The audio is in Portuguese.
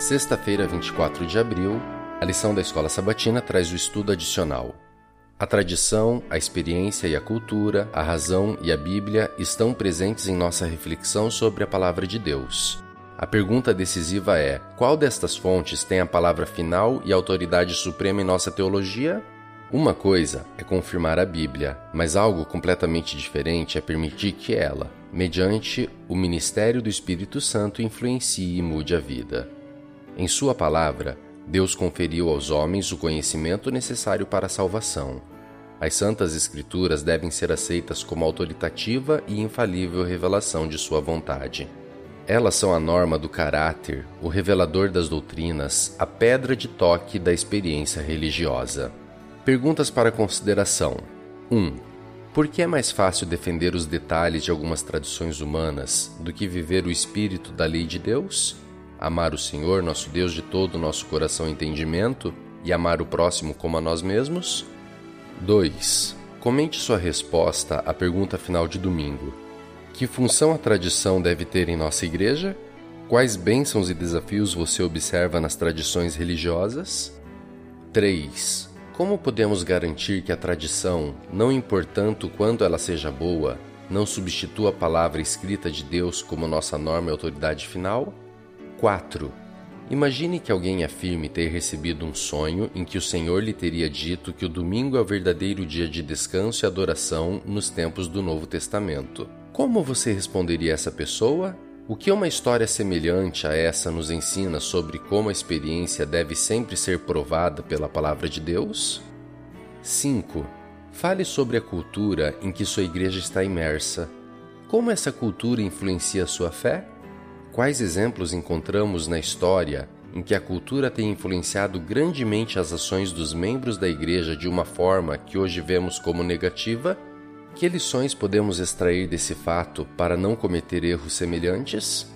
Sexta-feira, 24 de abril, a lição da Escola Sabatina traz o estudo adicional. A tradição, a experiência e a cultura, a razão e a Bíblia estão presentes em nossa reflexão sobre a palavra de Deus. A pergunta decisiva é: qual destas fontes tem a palavra final e autoridade suprema em nossa teologia? Uma coisa é confirmar a Bíblia, mas algo completamente diferente é permitir que ela, mediante o ministério do Espírito Santo, influencie e mude a vida. Em Sua palavra, Deus conferiu aos homens o conhecimento necessário para a salvação. As Santas Escrituras devem ser aceitas como autoritativa e infalível revelação de Sua vontade. Elas são a norma do caráter, o revelador das doutrinas, a pedra de toque da experiência religiosa. Perguntas para consideração: 1. Um, por que é mais fácil defender os detalhes de algumas tradições humanas do que viver o espírito da lei de Deus? Amar o Senhor, nosso Deus, de todo o nosso coração e entendimento e amar o próximo como a nós mesmos? 2. Comente sua resposta à pergunta final de domingo. Que função a tradição deve ter em nossa igreja? Quais bênçãos e desafios você observa nas tradições religiosas? 3. Como podemos garantir que a tradição, não importando quanto ela seja boa, não substitua a palavra escrita de Deus como nossa norma e autoridade final? 4. Imagine que alguém afirme ter recebido um sonho em que o Senhor lhe teria dito que o domingo é o verdadeiro dia de descanso e adoração nos tempos do Novo Testamento. Como você responderia a essa pessoa? O que uma história semelhante a essa nos ensina sobre como a experiência deve sempre ser provada pela palavra de Deus? 5. Fale sobre a cultura em que sua igreja está imersa. Como essa cultura influencia sua fé? Quais exemplos encontramos na história em que a cultura tem influenciado grandemente as ações dos membros da igreja de uma forma que hoje vemos como negativa? Que lições podemos extrair desse fato para não cometer erros semelhantes?